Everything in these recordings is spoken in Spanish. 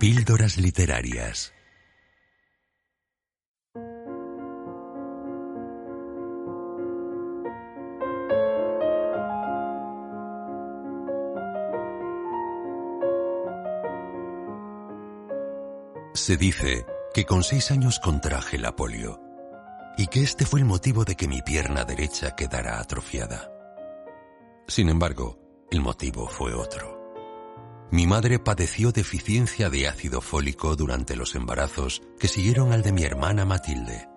Píldoras Literarias Se dice que con seis años contraje la polio y que este fue el motivo de que mi pierna derecha quedara atrofiada. Sin embargo, el motivo fue otro. Mi madre padeció deficiencia de ácido fólico durante los embarazos que siguieron al de mi hermana Matilde.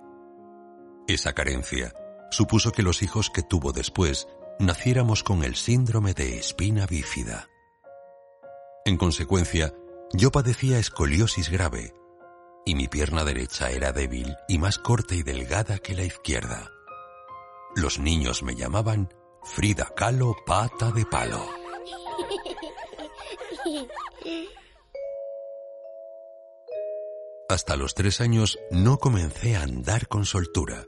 Esa carencia supuso que los hijos que tuvo después naciéramos con el síndrome de espina bífida. En consecuencia, yo padecía escoliosis grave y mi pierna derecha era débil y más corta y delgada que la izquierda. Los niños me llamaban Frida Kahlo Pata de Palo. Hasta los tres años no comencé a andar con soltura,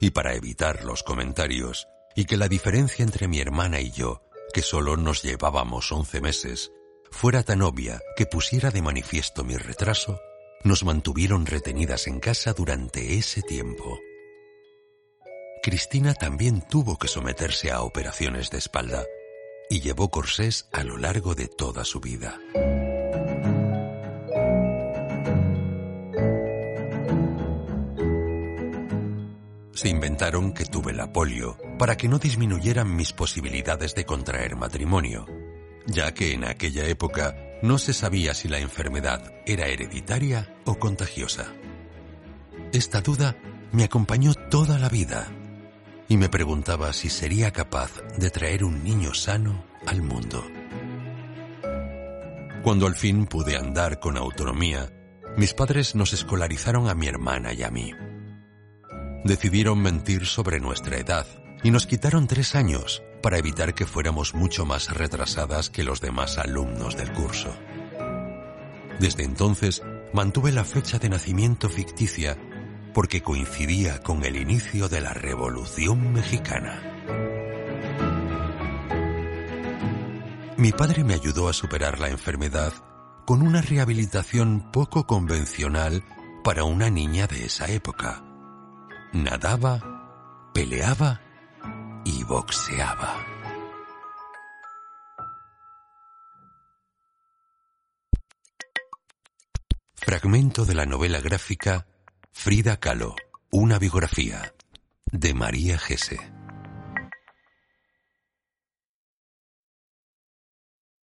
y para evitar los comentarios y que la diferencia entre mi hermana y yo, que solo nos llevábamos once meses, fuera tan obvia que pusiera de manifiesto mi retraso, nos mantuvieron retenidas en casa durante ese tiempo. Cristina también tuvo que someterse a operaciones de espalda y llevó corsés a lo largo de toda su vida. Se inventaron que tuve la polio para que no disminuyeran mis posibilidades de contraer matrimonio, ya que en aquella época no se sabía si la enfermedad era hereditaria o contagiosa. Esta duda me acompañó toda la vida y me preguntaba si sería capaz de traer un niño sano al mundo. Cuando al fin pude andar con autonomía, mis padres nos escolarizaron a mi hermana y a mí. Decidieron mentir sobre nuestra edad y nos quitaron tres años para evitar que fuéramos mucho más retrasadas que los demás alumnos del curso. Desde entonces mantuve la fecha de nacimiento ficticia porque coincidía con el inicio de la Revolución Mexicana. Mi padre me ayudó a superar la enfermedad con una rehabilitación poco convencional para una niña de esa época. Nadaba, peleaba y boxeaba. Fragmento de la novela gráfica Frida Kahlo, una biografía de María Gese.